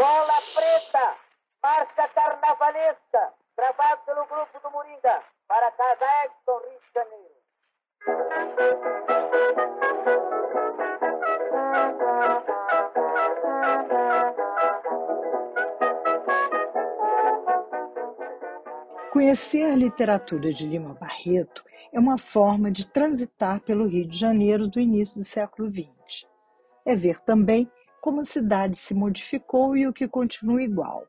Bola Preta, marca carnavalesca, gravado pelo grupo do Moringa, para Casa Edson, Rio de Janeiro. Conhecer a literatura de Lima Barreto é uma forma de transitar pelo Rio de Janeiro do início do século XX. É ver também como a cidade se modificou e o que continua igual.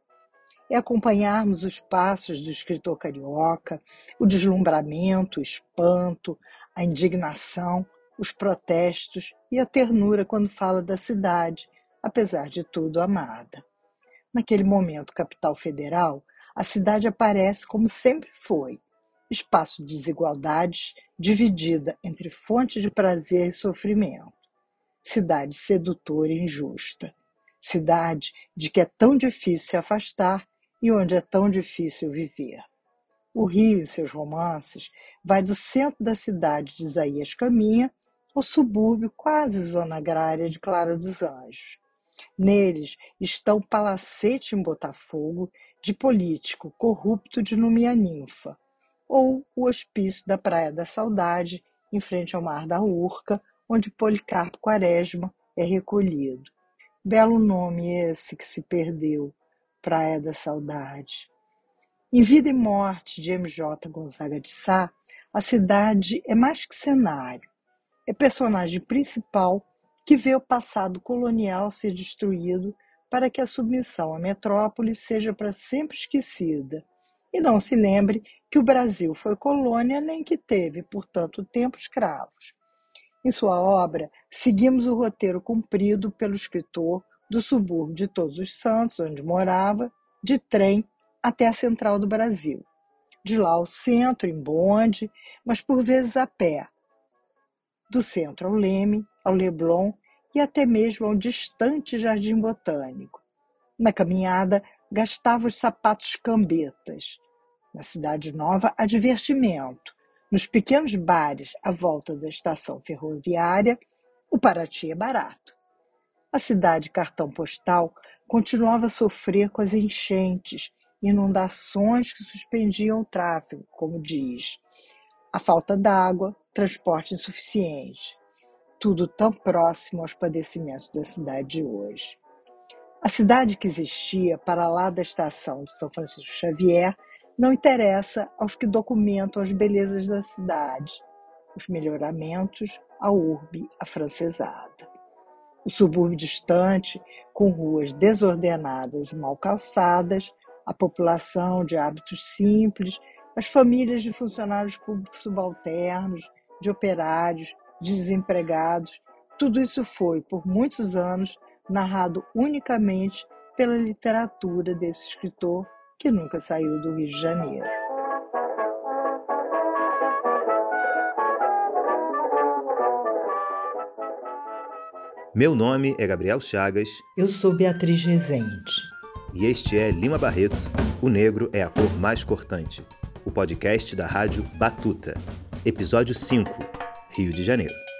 É acompanharmos os passos do escritor carioca, o deslumbramento, o espanto, a indignação, os protestos e a ternura quando fala da cidade, apesar de tudo amada. Naquele momento, capital federal, a cidade aparece como sempre foi, espaço de desigualdades dividida entre fontes de prazer e sofrimento cidade sedutora e injusta, cidade de que é tão difícil se afastar e onde é tão difícil viver. O Rio, em seus romances, vai do centro da cidade de Isaías Caminha ao subúrbio quase zona agrária de Clara dos Anjos. Neles estão Palacete em Botafogo, de político corrupto de Numia Ninfa, ou o Hospício da Praia da Saudade, em frente ao Mar da Urca, onde Policarpo Quaresma é recolhido. Belo nome esse que se perdeu, Praia da Saudade. Em Vida e Morte de M.J. Gonzaga de Sá, a cidade é mais que cenário. É personagem principal que vê o passado colonial ser destruído para que a submissão à metrópole seja para sempre esquecida e não se lembre que o Brasil foi colônia nem que teve, por tanto tempo, escravos. Em sua obra, seguimos o roteiro cumprido pelo escritor do subúrbio de Todos os Santos, onde morava, de trem até a central do Brasil. De lá ao centro, em bonde, mas por vezes a pé. Do centro ao Leme, ao Leblon e até mesmo ao distante Jardim Botânico. Na caminhada, gastava os sapatos cambetas. Na Cidade Nova, há divertimento nos pequenos bares à volta da estação ferroviária, o Paraty é barato. A cidade cartão postal continuava a sofrer com as enchentes, inundações que suspendiam o tráfego, como diz. A falta d'água, transporte insuficiente. Tudo tão próximo aos padecimentos da cidade de hoje. A cidade que existia para lá da estação de São Francisco Xavier não interessa aos que documentam as belezas da cidade, os melhoramentos, a urbe afrancesada. O subúrbio distante, com ruas desordenadas e mal calçadas, a população de hábitos simples, as famílias de funcionários públicos subalternos, de operários, de desempregados, tudo isso foi, por muitos anos, narrado unicamente pela literatura desse escritor que nunca saiu do Rio de Janeiro. Meu nome é Gabriel Chagas. Eu sou Beatriz Rezende. E este é Lima Barreto, O Negro é a Cor Mais Cortante, o podcast da Rádio Batuta. Episódio 5, Rio de Janeiro.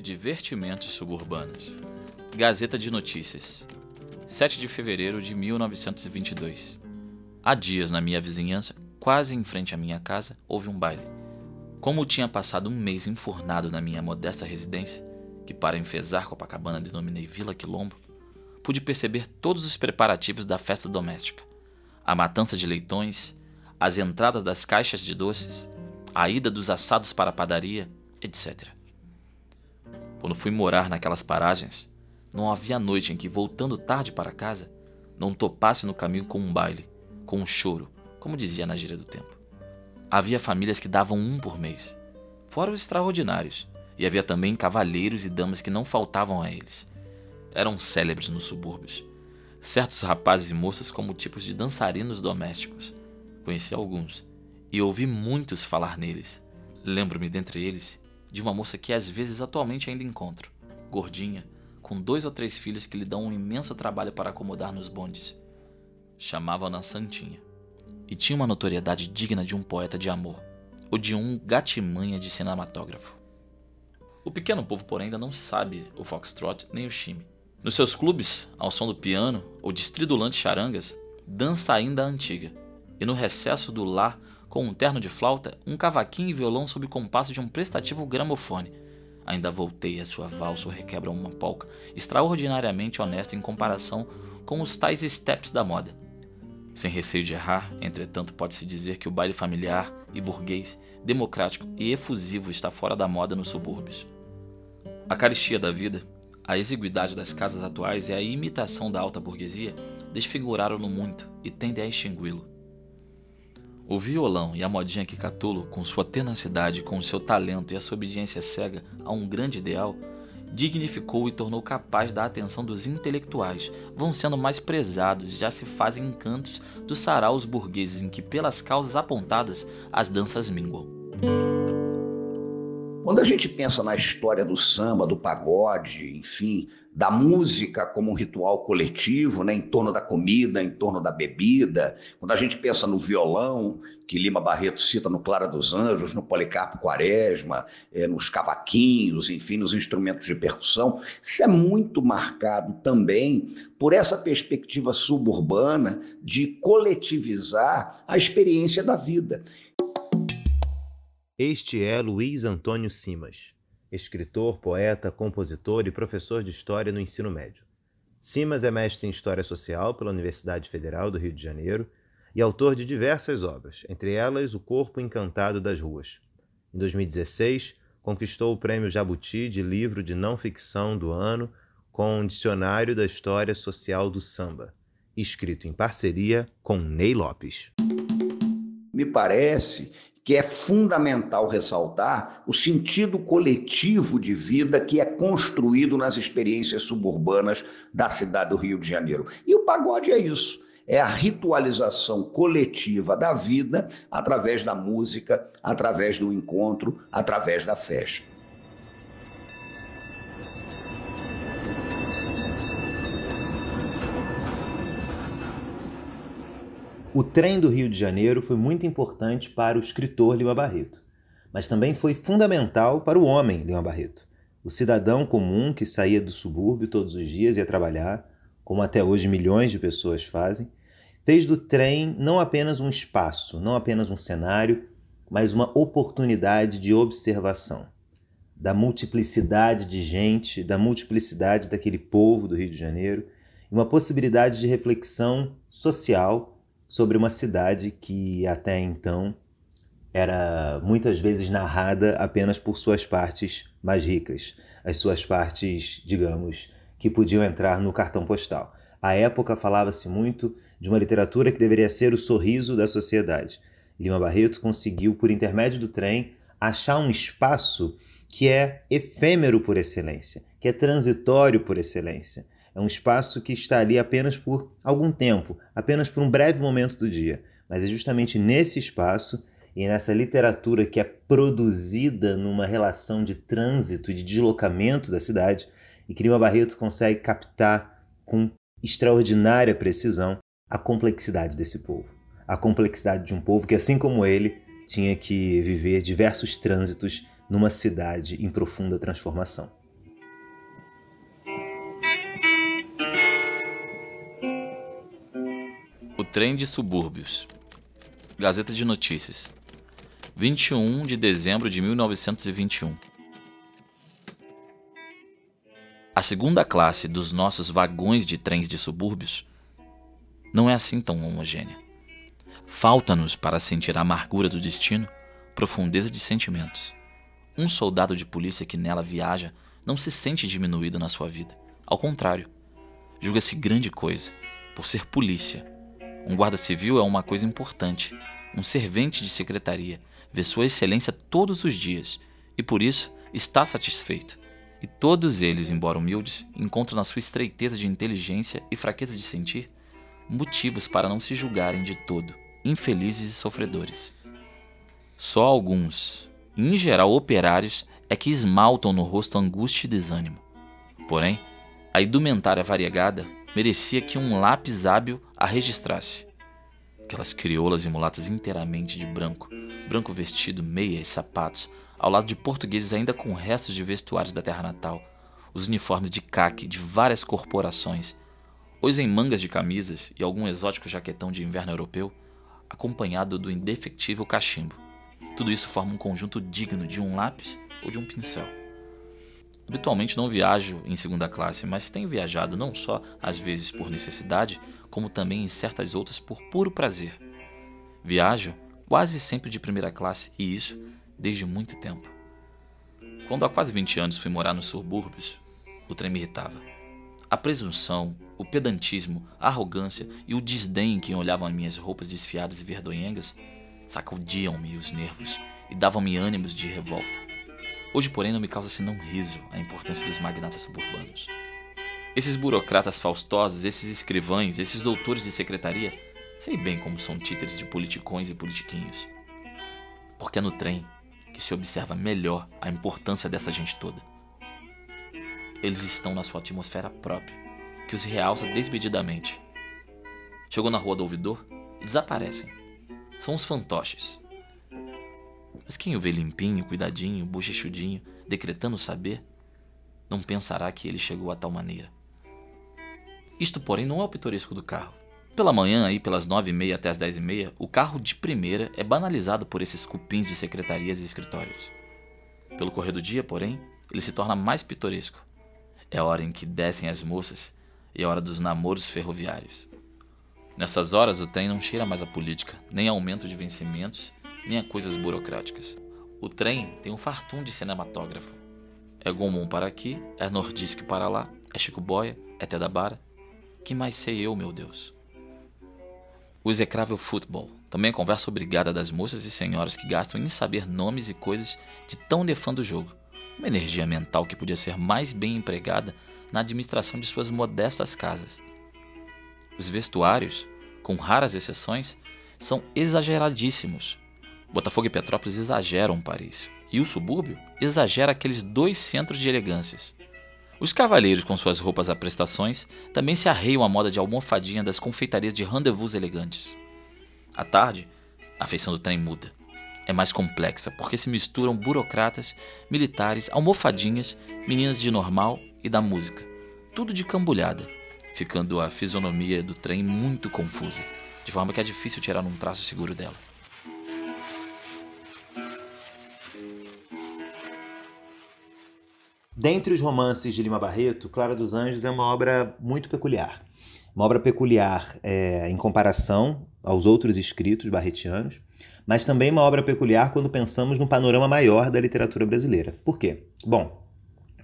Divertimentos suburbanos. Gazeta de Notícias, 7 de fevereiro de 1922. Há dias na minha vizinhança, quase em frente à minha casa, houve um baile. Como tinha passado um mês enfurnado na minha modesta residência, que para enfesar Copacabana denominei Vila Quilombo, pude perceber todos os preparativos da festa doméstica. A matança de leitões, as entradas das caixas de doces, a ida dos assados para a padaria, etc. Quando fui morar naquelas paragens, não havia noite em que, voltando tarde para casa, não topasse no caminho com um baile, com um choro, como dizia na gíria do tempo. Havia famílias que davam um por mês, fora os extraordinários, e havia também cavalheiros e damas que não faltavam a eles. Eram célebres nos subúrbios. Certos rapazes e moças como tipos de dançarinos domésticos. Conheci alguns e ouvi muitos falar neles. Lembro-me dentre eles de uma moça que às vezes atualmente ainda encontro, gordinha, com dois ou três filhos que lhe dão um imenso trabalho para acomodar nos bondes. Chamavam-na Santinha. E tinha uma notoriedade digna de um poeta de amor ou de um gatimanha de cinematógrafo. O pequeno povo, porém, ainda não sabe o foxtrot nem o chime. Nos seus clubes, ao som do piano ou de estridulantes charangas, dança ainda a antiga. E no recesso do lar, com um terno de flauta, um cavaquinho e violão sob compasso de um prestativo gramofone. Ainda voltei a sua valsa ou requebra uma polca, extraordinariamente honesta em comparação com os tais steps da moda. Sem receio de errar, entretanto, pode-se dizer que o baile familiar e burguês, democrático e efusivo está fora da moda nos subúrbios. A caristia da vida, a exiguidade das casas atuais e a imitação da alta burguesia desfiguraram-no muito e tendem a extingui-lo. O violão e a modinha que Catulo, com sua tenacidade, com seu talento e a sua obediência cega a um grande ideal, dignificou e tornou capaz da atenção dos intelectuais, vão sendo mais prezados, já se fazem encantos dos saraus burgueses em que, pelas causas apontadas, as danças minguam. Quando a gente pensa na história do samba, do pagode, enfim, da música como um ritual coletivo, né, em torno da comida, em torno da bebida. Quando a gente pensa no violão, que Lima Barreto cita no Clara dos Anjos, no Policarpo Quaresma, é, nos cavaquinhos, enfim, nos instrumentos de percussão, isso é muito marcado também por essa perspectiva suburbana de coletivizar a experiência da vida. Este é Luiz Antônio Simas escritor, poeta, compositor e professor de História no ensino médio. Simas é mestre em História Social pela Universidade Federal do Rio de Janeiro e autor de diversas obras, entre elas O Corpo Encantado das Ruas. Em 2016, conquistou o Prêmio Jabuti de Livro de Não Ficção do Ano com o Dicionário da História Social do Samba, escrito em parceria com Ney Lopes. Me parece que é fundamental ressaltar o sentido coletivo de vida que é construído nas experiências suburbanas da cidade do Rio de Janeiro. E o pagode é isso. É a ritualização coletiva da vida através da música, através do encontro, através da festa. O trem do Rio de Janeiro foi muito importante para o escritor Lima Barreto, mas também foi fundamental para o homem Lima Barreto, o cidadão comum que saía do subúrbio todos os dias e ia trabalhar, como até hoje milhões de pessoas fazem, fez do trem não apenas um espaço, não apenas um cenário, mas uma oportunidade de observação da multiplicidade de gente, da multiplicidade daquele povo do Rio de Janeiro, uma possibilidade de reflexão social sobre uma cidade que até então era muitas vezes narrada apenas por suas partes mais ricas, as suas partes, digamos, que podiam entrar no cartão postal. À época falava-se muito de uma literatura que deveria ser o sorriso da sociedade. Lima Barreto conseguiu, por intermédio do trem, achar um espaço que é efêmero por excelência, que é transitório por excelência, é um espaço que está ali apenas por algum tempo, apenas por um breve momento do dia. Mas é justamente nesse espaço e nessa literatura que é produzida numa relação de trânsito de deslocamento da cidade e que Lima Barreto consegue captar com extraordinária precisão a complexidade desse povo. A complexidade de um povo que, assim como ele, tinha que viver diversos trânsitos numa cidade em profunda transformação. Trem de Subúrbios. Gazeta de Notícias. 21 de dezembro de 1921. A segunda classe dos nossos vagões de trens de subúrbios não é assim tão homogênea. Falta-nos, para sentir a amargura do destino, profundeza de sentimentos. Um soldado de polícia que nela viaja não se sente diminuído na sua vida. Ao contrário, julga-se grande coisa por ser polícia um guarda civil é uma coisa importante. Um servente de secretaria vê Sua Excelência todos os dias e por isso está satisfeito. E todos eles, embora humildes, encontram na sua estreiteza de inteligência e fraqueza de sentir motivos para não se julgarem de todo infelizes e sofredores. Só alguns, em geral operários, é que esmaltam no rosto angústia e desânimo. Porém, a indumentária variegada merecia que um lápis hábil a registrasse. Aquelas crioulas e mulatas inteiramente de branco, branco vestido, meia e sapatos, ao lado de portugueses ainda com restos de vestuários da terra natal, os uniformes de caque de várias corporações, os em mangas de camisas e algum exótico jaquetão de inverno europeu, acompanhado do indefectível cachimbo. Tudo isso forma um conjunto digno de um lápis ou de um pincel. Habitualmente não viajo em segunda classe, mas tenho viajado não só às vezes por necessidade, como também em certas outras por puro prazer. Viajo quase sempre de primeira classe e isso desde muito tempo. Quando há quase 20 anos fui morar nos subúrbios, o trem me irritava. A presunção, o pedantismo, a arrogância e o desdém que olhavam as minhas roupas desfiadas e verdonhengas sacudiam-me os nervos e davam-me ânimos de revolta. Hoje, porém, não me causa senão riso a importância dos magnatas suburbanos. Esses burocratas faustosos, esses escrivães, esses doutores de secretaria, sei bem como são títeres de politicões e politiquinhos. Porque é no trem que se observa melhor a importância dessa gente toda. Eles estão na sua atmosfera própria, que os realça desmedidamente. Chegou na rua do ouvidor e desaparecem. São os fantoches. Mas quem o vê limpinho, cuidadinho, bochechudinho, decretando saber, não pensará que ele chegou a tal maneira. Isto, porém, não é o pitoresco do carro. Pela manhã, aí pelas nove e meia até as dez e meia, o carro de primeira é banalizado por esses cupins de secretarias e escritórios. Pelo correr do dia, porém, ele se torna mais pitoresco. É a hora em que descem as moças e a hora dos namoros ferroviários. Nessas horas o trem não cheira mais a política, nem aumento de vencimentos, nem a coisas burocráticas. O trem tem um fartum de cinematógrafo. É Gomon para aqui, é Nordisk para lá, é Chico Boia, é Tedabara. Que mais sei eu, meu Deus? O execrável futebol, também a conversa obrigada das moças e senhoras que gastam em saber nomes e coisas de tão o jogo uma energia mental que podia ser mais bem empregada na administração de suas modestas casas. Os vestuários, com raras exceções, são exageradíssimos. Botafogo e Petrópolis exageram Paris, e o subúrbio exagera aqueles dois centros de elegâncias. Os cavalheiros, com suas roupas a prestações, também se arreiam à moda de almofadinha das confeitarias de rendezvous elegantes. À tarde, a feição do trem muda é mais complexa, porque se misturam burocratas, militares, almofadinhas, meninas de normal e da música. Tudo de cambulhada, ficando a fisionomia do trem muito confusa, de forma que é difícil tirar um traço seguro dela. Dentre os romances de Lima Barreto, Clara dos Anjos é uma obra muito peculiar. Uma obra peculiar é, em comparação aos outros escritos barretianos, mas também uma obra peculiar quando pensamos no panorama maior da literatura brasileira. Por quê? Bom,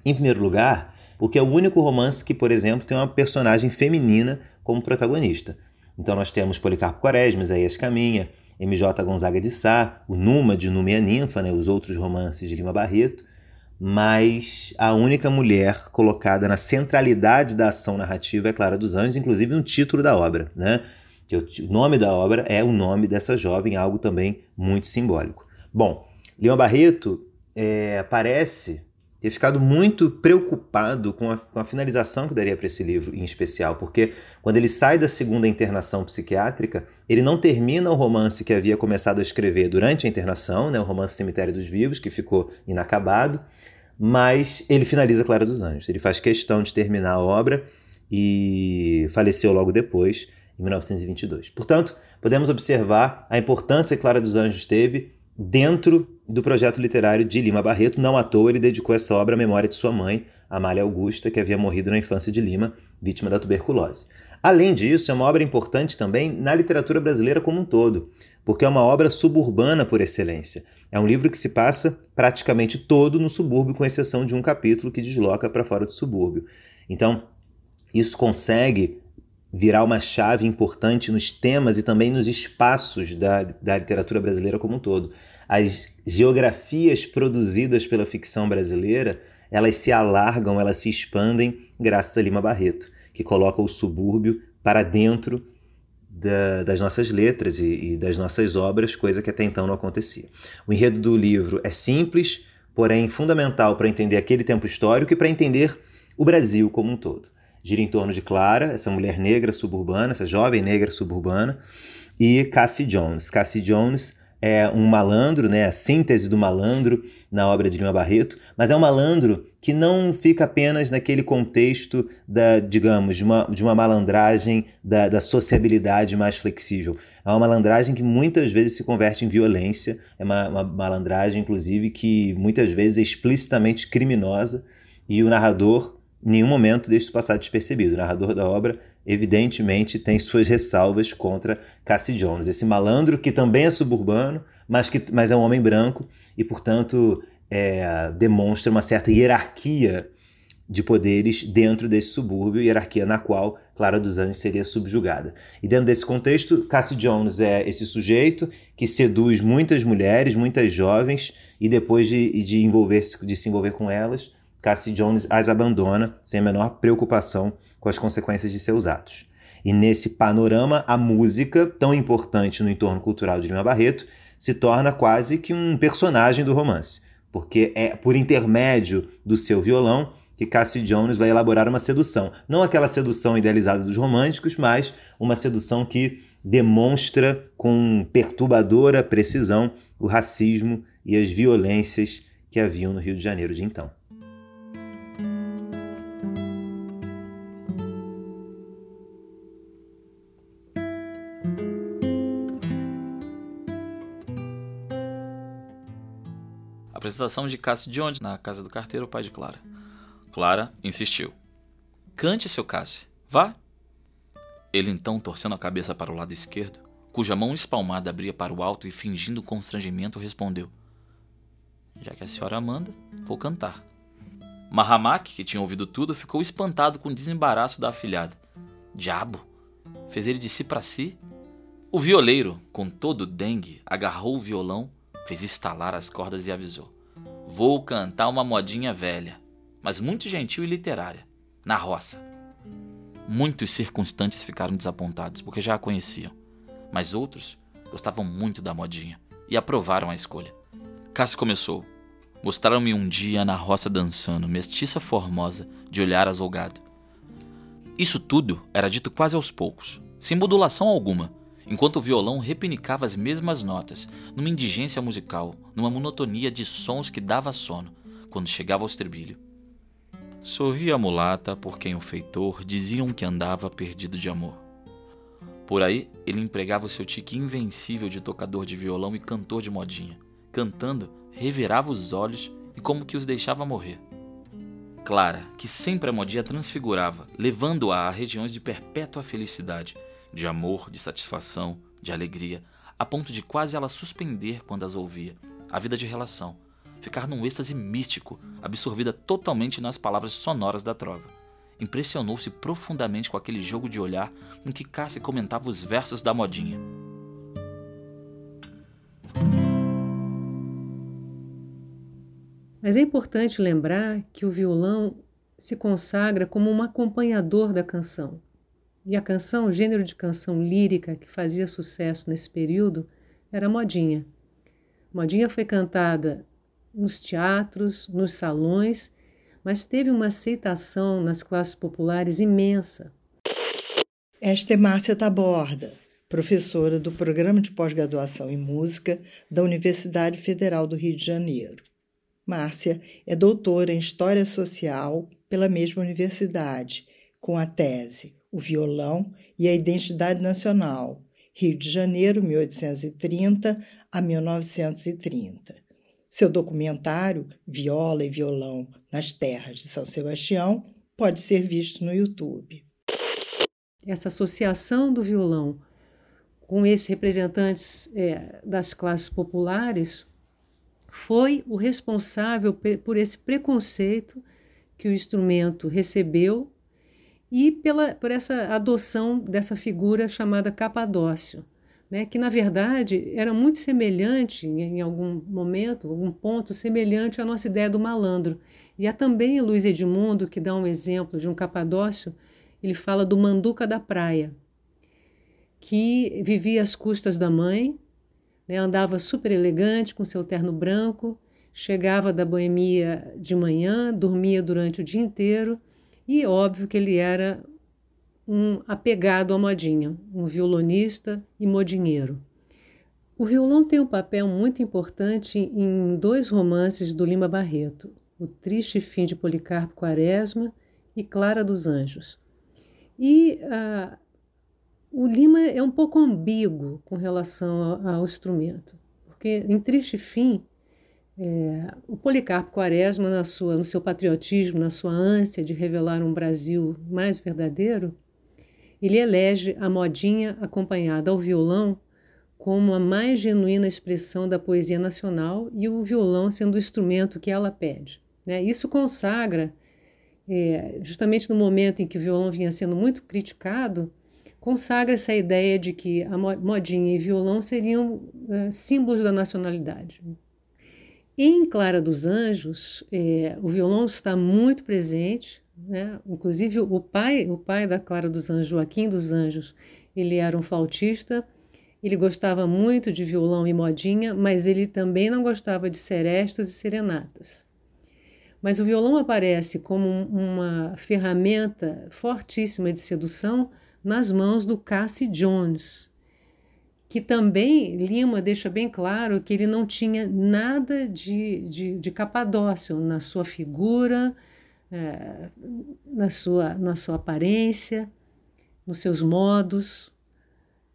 em primeiro lugar, porque é o único romance que, por exemplo, tem uma personagem feminina como protagonista. Então nós temos Policarpo Quaresma, Isaías Caminha, MJ Gonzaga de Sá, o Numa de Numa e a Ninfa, né, os outros romances de Lima Barreto, mas a única mulher colocada na centralidade da ação narrativa é Clara dos Anjos, inclusive no título da obra, né? que o nome da obra é o nome dessa jovem, algo também muito simbólico. Bom, Leão Barreto é, parece ficado muito preocupado com a, com a finalização que daria para esse livro, em especial, porque quando ele sai da segunda internação psiquiátrica, ele não termina o romance que havia começado a escrever durante a internação, né, o romance Cemitério dos Vivos, que ficou inacabado, mas ele finaliza Clara dos Anjos. Ele faz questão de terminar a obra e faleceu logo depois em 1922. Portanto, podemos observar a importância que Clara dos Anjos teve dentro do projeto literário de Lima Barreto. Não à toa ele dedicou essa obra à memória de sua mãe, Amália Augusta, que havia morrido na infância de Lima, vítima da tuberculose. Além disso, é uma obra importante também na literatura brasileira como um todo, porque é uma obra suburbana por excelência. É um livro que se passa praticamente todo no subúrbio, com exceção de um capítulo que desloca para fora do subúrbio. Então, isso consegue virar uma chave importante nos temas e também nos espaços da, da literatura brasileira como um todo. As geografias produzidas pela ficção brasileira, elas se alargam, elas se expandem graças a Lima Barreto, que coloca o subúrbio para dentro da, das nossas letras e, e das nossas obras, coisa que até então não acontecia. O enredo do livro é simples, porém fundamental para entender aquele tempo histórico e para entender o Brasil como um todo gira em torno de Clara, essa mulher negra suburbana, essa jovem negra suburbana, e Cassie Jones. Cassie Jones é um malandro, né, a síntese do malandro na obra de Lima Barreto, mas é um malandro que não fica apenas naquele contexto da, digamos, de uma, de uma malandragem da, da sociabilidade mais flexível. É uma malandragem que muitas vezes se converte em violência, é uma, uma malandragem, inclusive, que muitas vezes é explicitamente criminosa e o narrador nenhum momento deixa isso passar despercebido. O narrador da obra evidentemente tem suas ressalvas contra Cassie Jones, esse malandro que também é suburbano, mas que mas é um homem branco e, portanto, é, demonstra uma certa hierarquia de poderes dentro desse subúrbio, hierarquia na qual Clara dos Anjos seria subjugada. E dentro desse contexto, Cassie Jones é esse sujeito que seduz muitas mulheres, muitas jovens, e depois de, de, envolver de se envolver com elas, Cassie Jones as abandona sem a menor preocupação com as consequências de seus atos. E nesse panorama, a música, tão importante no entorno cultural de Lima Barreto, se torna quase que um personagem do romance, porque é por intermédio do seu violão que Cassie Jones vai elaborar uma sedução. Não aquela sedução idealizada dos românticos, mas uma sedução que demonstra com perturbadora precisão o racismo e as violências que haviam no Rio de Janeiro de então. Apresentação de Cássio Jones na casa do carteiro, pai de Clara. Clara insistiu. Cante, seu Cássio. Vá. Ele então, torcendo a cabeça para o lado esquerdo, cuja mão espalmada abria para o alto e fingindo constrangimento, respondeu: Já que a senhora manda, vou cantar. Mahamak, que tinha ouvido tudo, ficou espantado com o desembaraço da afilhada. Diabo! Fez ele de si para si? O violeiro, com todo dengue, agarrou o violão, fez estalar as cordas e avisou: Vou cantar uma modinha velha, mas muito gentil e literária, na roça. Muitos circunstantes ficaram desapontados porque já a conheciam, mas outros gostavam muito da modinha e aprovaram a escolha. Cássio começou. Mostraram-me um dia na roça dançando, mestiça formosa, de olhar azulgado. Isso tudo era dito quase aos poucos, sem modulação alguma, enquanto o violão repinicava as mesmas notas, numa indigência musical, numa monotonia de sons que dava sono, quando chegava ao estribilho. Sorria a mulata por quem o feitor diziam que andava perdido de amor. Por aí, ele empregava o seu tique invencível de tocador de violão e cantor de modinha. Cantando, revirava os olhos e como que os deixava morrer. Clara, que sempre a modinha transfigurava, levando-a a regiões de perpétua felicidade, de amor, de satisfação, de alegria, a ponto de quase ela suspender quando as ouvia, a vida de relação, ficar num êxtase místico, absorvida totalmente nas palavras sonoras da trova. Impressionou-se profundamente com aquele jogo de olhar com que Cassie comentava os versos da modinha. Mas é importante lembrar que o violão se consagra como um acompanhador da canção. E a canção, o gênero de canção lírica que fazia sucesso nesse período, era modinha. Modinha foi cantada nos teatros, nos salões, mas teve uma aceitação nas classes populares imensa. Esta é Márcia Taborda, professora do Programa de Pós-Graduação em Música da Universidade Federal do Rio de Janeiro. Márcia é doutora em História Social pela mesma universidade, com a tese o violão e a identidade nacional, Rio de Janeiro, 1830 a 1930. Seu documentário, Viola e Violão nas Terras de São Sebastião, pode ser visto no YouTube. Essa associação do violão com esses representantes é, das classes populares foi o responsável por esse preconceito que o instrumento recebeu e pela, por essa adoção dessa figura chamada Capadócio, né, que na verdade era muito semelhante, em algum momento, algum ponto, semelhante à nossa ideia do malandro. E há também Luiz Edmundo, que dá um exemplo de um Capadócio, ele fala do Manduca da Praia, que vivia às custas da mãe, né, andava super elegante com seu terno branco, chegava da boemia de manhã, dormia durante o dia inteiro e óbvio que ele era um apegado à modinha, um violonista e modinheiro. O violão tem um papel muito importante em dois romances do Lima Barreto, O Triste Fim de Policarpo Quaresma e Clara dos Anjos. E uh, o Lima é um pouco ambíguo com relação ao, ao instrumento, porque em Triste Fim, é, o Policarpo Quaresma, na sua, no seu patriotismo, na sua ânsia de revelar um Brasil mais verdadeiro, ele elege a modinha acompanhada ao violão como a mais genuína expressão da poesia nacional e o violão sendo o instrumento que ela pede. Né? Isso consagra, é, justamente no momento em que o violão vinha sendo muito criticado, consagra essa ideia de que a modinha e violão seriam é, símbolos da nacionalidade. Em Clara dos Anjos, é, o violão está muito presente, né? inclusive o pai, o pai da Clara dos Anjos, Joaquim dos Anjos, ele era um flautista ele gostava muito de violão e modinha, mas ele também não gostava de serestas e serenatas. Mas o violão aparece como uma ferramenta fortíssima de sedução nas mãos do Cassie Jones, que também Lima deixa bem claro que ele não tinha nada de, de, de capadócio na sua figura, é, na, sua, na sua aparência, nos seus modos.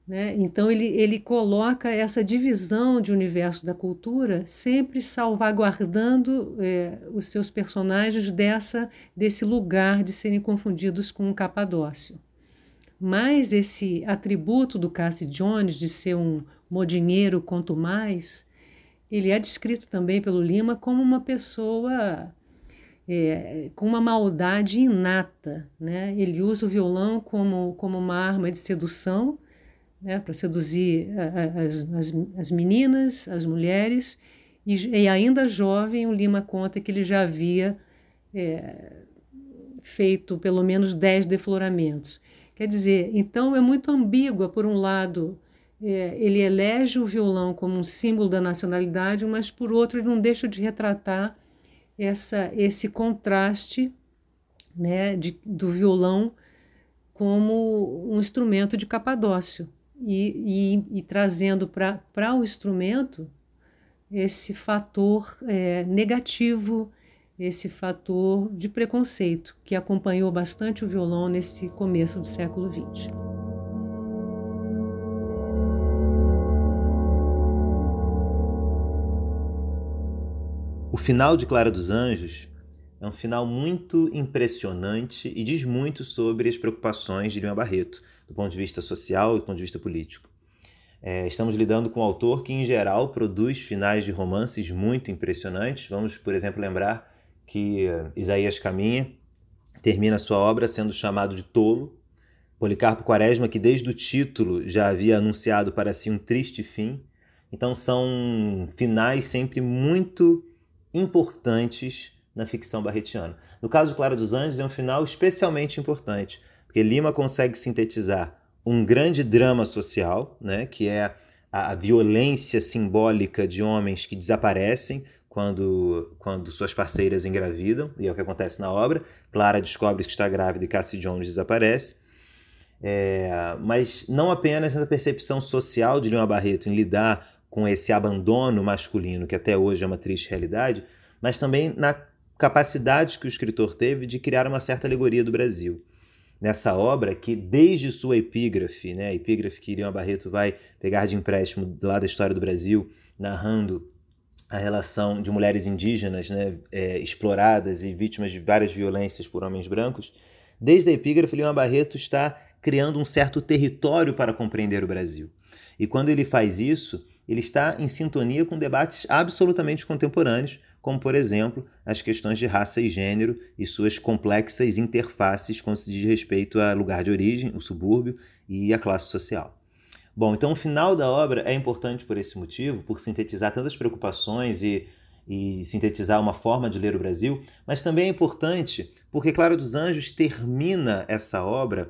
Né? Então, ele, ele coloca essa divisão de universo da cultura, sempre salvaguardando é, os seus personagens dessa, desse lugar de serem confundidos com um capadócio. Mas esse atributo do Cassie Jones de ser um modinheiro quanto mais, ele é descrito também pelo Lima como uma pessoa é, com uma maldade inata. Né? Ele usa o violão como, como uma arma de sedução, né, para seduzir as, as, as, meninas, as mulheres, e, e, ainda jovem, o Lima conta que ele já havia é, feito pelo menos dez defloramentos. Quer dizer, então é muito ambígua, por um lado, é, ele elege o violão como um símbolo da nacionalidade, mas por outro ele não deixa de retratar essa, esse contraste né, de, do violão como um instrumento de capadócio. E, e, e trazendo para o instrumento esse fator é, negativo, esse fator de preconceito que acompanhou bastante o violão nesse começo do século XX. O final de Clara dos Anjos é um final muito impressionante e diz muito sobre as preocupações de Lima Barreto do ponto de vista social e do ponto de vista político. É, estamos lidando com um autor que, em geral, produz finais de romances muito impressionantes. Vamos, por exemplo, lembrar que Isaías Caminha termina sua obra sendo chamado de tolo. Policarpo Quaresma, que desde o título já havia anunciado para si um triste fim. Então, são finais sempre muito importantes na ficção barretiana. No caso de Clara dos Anjos, é um final especialmente importante, porque Lima consegue sintetizar um grande drama social, né, que é a, a violência simbólica de homens que desaparecem quando, quando suas parceiras engravidam, e é o que acontece na obra. Clara descobre que está grávida e Cassie Jones desaparece. É, mas não apenas na percepção social de Lima Barreto em lidar com esse abandono masculino, que até hoje é uma triste realidade, mas também na capacidade que o escritor teve de criar uma certa alegoria do Brasil nessa obra que, desde sua epígrafe, né, a epígrafe que Iriam Barreto vai pegar de empréstimo lá da história do Brasil, narrando a relação de mulheres indígenas né, é, exploradas e vítimas de várias violências por homens brancos, desde a epígrafe, Lima Barreto está criando um certo território para compreender o Brasil. E quando ele faz isso, ele está em sintonia com debates absolutamente contemporâneos, como, por exemplo, as questões de raça e gênero e suas complexas interfaces quando se diz respeito a lugar de origem, o subúrbio e a classe social. Bom, então o final da obra é importante por esse motivo, por sintetizar tantas preocupações e, e sintetizar uma forma de ler o Brasil, mas também é importante porque Clara dos Anjos termina essa obra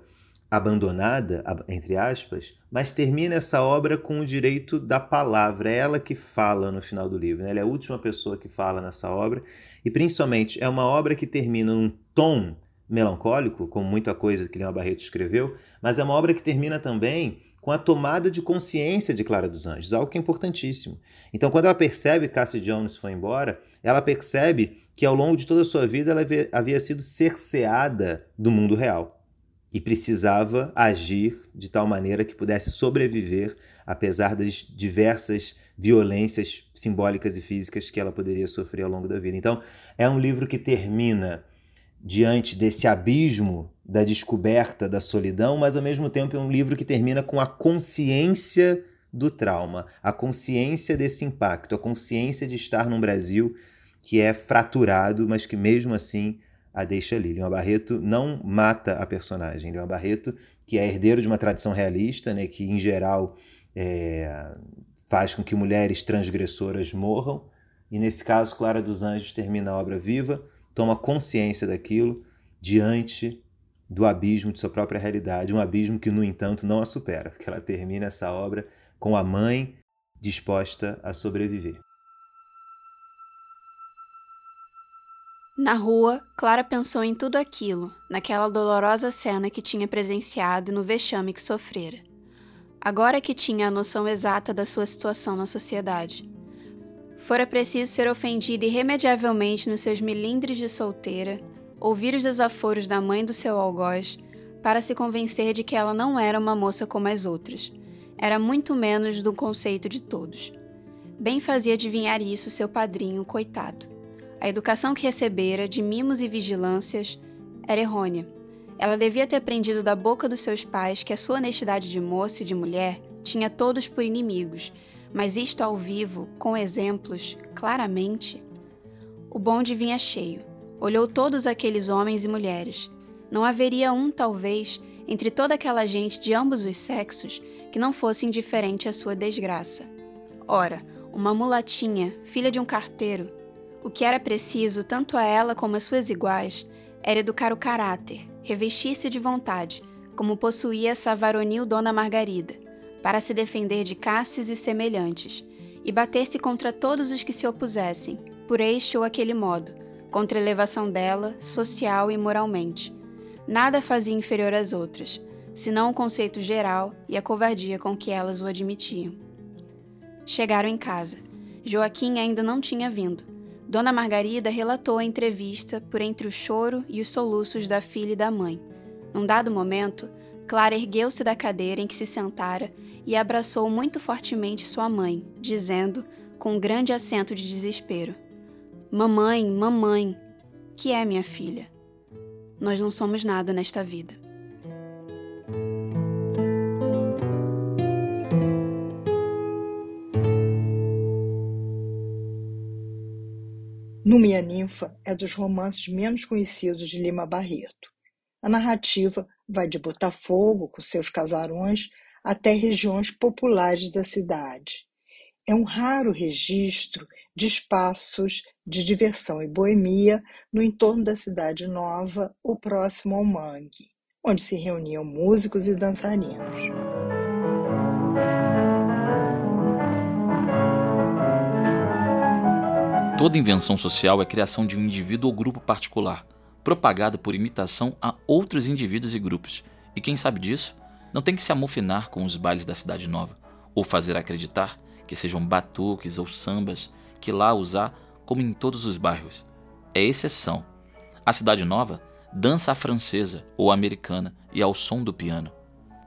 abandonada, entre aspas, mas termina essa obra com o direito da palavra. É ela que fala no final do livro. Né? Ela é a última pessoa que fala nessa obra. E, principalmente, é uma obra que termina num tom melancólico, como muita coisa que Leão Barreto escreveu, mas é uma obra que termina também com a tomada de consciência de Clara dos Anjos, algo que é importantíssimo. Então, quando ela percebe que Cassie Jones foi embora, ela percebe que ao longo de toda a sua vida ela havia sido cerceada do mundo real e precisava agir de tal maneira que pudesse sobreviver apesar das diversas violências simbólicas e físicas que ela poderia sofrer ao longo da vida. Então, é um livro que termina diante desse abismo da descoberta da solidão, mas ao mesmo tempo é um livro que termina com a consciência do trauma, a consciência desse impacto, a consciência de estar num Brasil que é fraturado, mas que mesmo assim a deixa ali. Leon Barreto não mata a personagem. Leon Barreto, que é herdeiro de uma tradição realista, né, que em geral é, faz com que mulheres transgressoras morram, e nesse caso, Clara dos Anjos termina a obra viva, toma consciência daquilo diante do abismo de sua própria realidade, um abismo que, no entanto, não a supera, porque ela termina essa obra com a mãe disposta a sobreviver. Na rua, Clara pensou em tudo aquilo, naquela dolorosa cena que tinha presenciado no vexame que sofrera. Agora que tinha a noção exata da sua situação na sociedade. Fora preciso ser ofendida irremediavelmente nos seus milindres de solteira, ouvir os desaforos da mãe do seu algoz, para se convencer de que ela não era uma moça como as outras. Era muito menos do conceito de todos. Bem fazia adivinhar isso seu padrinho, coitado. A educação que recebera, de mimos e vigilâncias, era errônea. Ela devia ter aprendido da boca dos seus pais que a sua honestidade de moça e de mulher tinha todos por inimigos, mas isto ao vivo, com exemplos, claramente. O bonde vinha cheio. Olhou todos aqueles homens e mulheres. Não haveria um, talvez, entre toda aquela gente de ambos os sexos que não fosse indiferente à sua desgraça. Ora, uma mulatinha, filha de um carteiro, o que era preciso, tanto a ela como às suas iguais, era educar o caráter, revestir-se de vontade, como possuía essa varonil Dona Margarida, para se defender de castes e semelhantes, e bater-se contra todos os que se opusessem, por este ou aquele modo, contra a elevação dela, social e moralmente. Nada fazia inferior às outras, senão o conceito geral e a covardia com que elas o admitiam. Chegaram em casa. Joaquim ainda não tinha vindo, Dona Margarida relatou a entrevista por entre o choro e os soluços da filha e da mãe. Num dado momento, Clara ergueu-se da cadeira em que se sentara e abraçou muito fortemente sua mãe, dizendo, com um grande acento de desespero: Mamãe, mamãe, que é minha filha? Nós não somos nada nesta vida. Númia Ninfa é dos romances menos conhecidos de Lima Barreto. A narrativa vai de Botafogo, com seus casarões, até regiões populares da cidade. É um raro registro de espaços de diversão e boemia no entorno da cidade nova ou próximo ao mangue, onde se reuniam músicos e dançarinos. Toda invenção social é criação de um indivíduo ou grupo particular, propagada por imitação a outros indivíduos e grupos. E quem sabe disso, não tem que se amofinar com os bailes da cidade nova, ou fazer acreditar que sejam batuques ou sambas que lá usar como em todos os bairros. É exceção. A cidade nova dança à francesa ou americana e ao som do piano.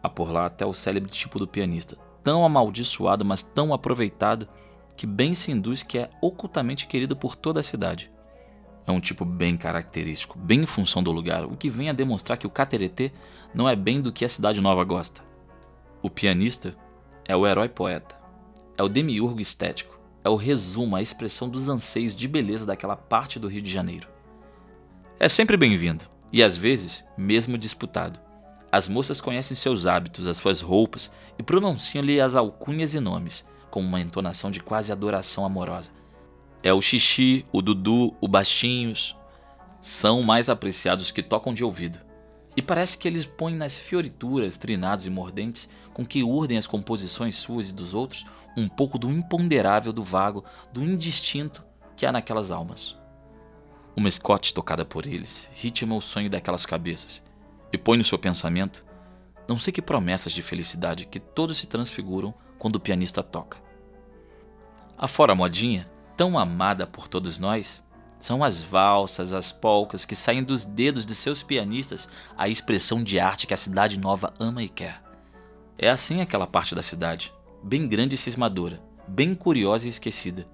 Há por lá até o célebre tipo do pianista, tão amaldiçoado, mas tão aproveitado que bem se induz que é ocultamente querido por toda a cidade. É um tipo bem característico, bem em função do lugar, o que vem a demonstrar que o Cateretê não é bem do que a cidade nova gosta. O pianista é o herói poeta, é o demiurgo estético, é o resumo, a expressão dos anseios de beleza daquela parte do Rio de Janeiro. É sempre bem-vindo, e às vezes mesmo disputado. As moças conhecem seus hábitos, as suas roupas e pronunciam-lhe as alcunhas e nomes, com uma entonação de quase adoração amorosa. É o xixi, o dudu, o bastinhos. São mais apreciados que tocam de ouvido. E parece que eles põem nas fiorituras, trinados e mordentes, com que urdem as composições suas e dos outros, um pouco do imponderável, do vago, do indistinto que há naquelas almas. Uma Scott tocada por eles ritma o sonho daquelas cabeças e põe no seu pensamento não sei que promessas de felicidade que todos se transfiguram quando o pianista toca. Afora a modinha, tão amada por todos nós, são as valsas, as polcas que saem dos dedos de seus pianistas a expressão de arte que a cidade nova ama e quer. É assim aquela parte da cidade, bem grande e cismadora, bem curiosa e esquecida,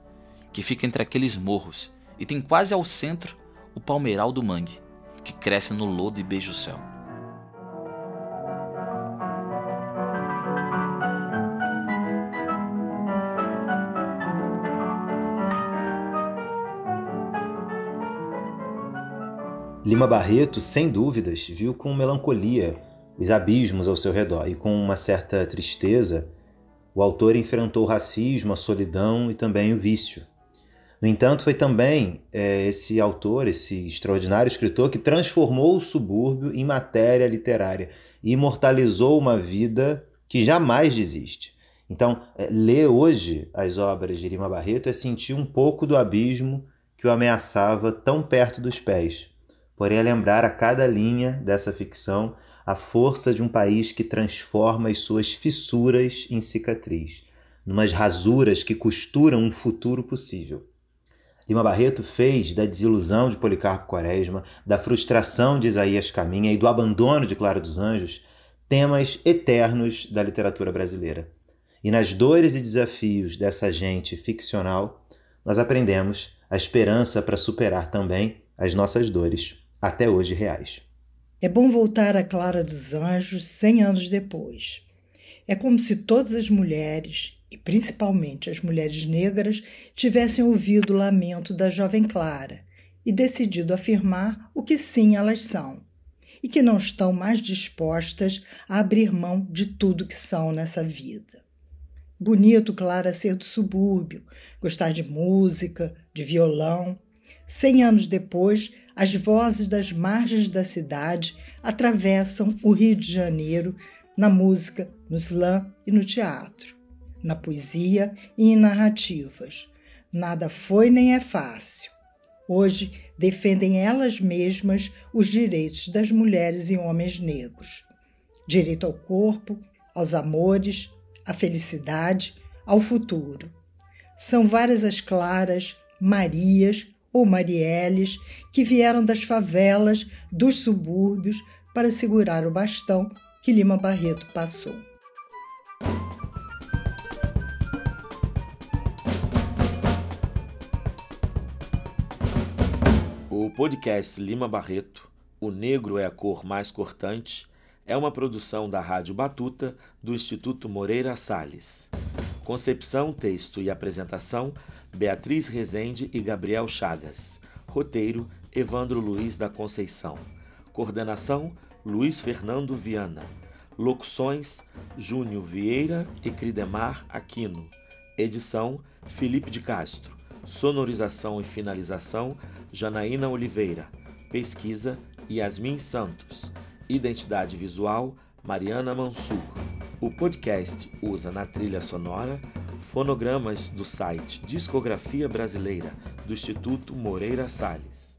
que fica entre aqueles morros e tem quase ao centro o palmeiral do mangue, que cresce no lodo e beija o céu. Lima Barreto, sem dúvidas, viu com melancolia os abismos ao seu redor e com uma certa tristeza o autor enfrentou o racismo, a solidão e também o vício. No entanto, foi também é, esse autor, esse extraordinário escritor, que transformou o subúrbio em matéria literária e imortalizou uma vida que jamais desiste. Então, é, ler hoje as obras de Lima Barreto é sentir um pouco do abismo que o ameaçava tão perto dos pés porém é lembrar a cada linha dessa ficção a força de um país que transforma as suas fissuras em cicatriz, numas rasuras que costuram um futuro possível. Lima Barreto fez da desilusão de Policarpo Quaresma, da frustração de Isaías Caminha e do abandono de Clara dos Anjos temas eternos da literatura brasileira. E nas dores e desafios dessa gente ficcional, nós aprendemos a esperança para superar também as nossas dores até hoje reais. É bom voltar a Clara dos Anjos cem anos depois. É como se todas as mulheres, e principalmente as mulheres negras, tivessem ouvido o lamento da jovem Clara e decidido afirmar o que sim elas são, e que não estão mais dispostas a abrir mão de tudo que são nessa vida. Bonito Clara ser do subúrbio, gostar de música, de violão. Cem anos depois, as vozes das margens da cidade atravessam o Rio de Janeiro na música, no slam e no teatro, na poesia e em narrativas. Nada foi nem é fácil. Hoje defendem elas mesmas os direitos das mulheres e homens negros. Direito ao corpo, aos amores, à felicidade, ao futuro. São várias as Claras, Marias, ou Marielles, que vieram das favelas, dos subúrbios, para segurar o bastão que Lima Barreto passou. O podcast Lima Barreto, O Negro é a Cor Mais Cortante, é uma produção da Rádio Batuta do Instituto Moreira Salles. Concepção, texto e apresentação Beatriz Rezende e Gabriel Chagas. Roteiro: Evandro Luiz da Conceição. Coordenação: Luiz Fernando Viana. Locuções: Júnior Vieira e Cridemar Aquino. Edição: Felipe de Castro. Sonorização e finalização: Janaína Oliveira. Pesquisa: Yasmin Santos. Identidade visual: Mariana Mansur. O podcast usa na trilha sonora Fonogramas do site Discografia Brasileira do Instituto Moreira Salles.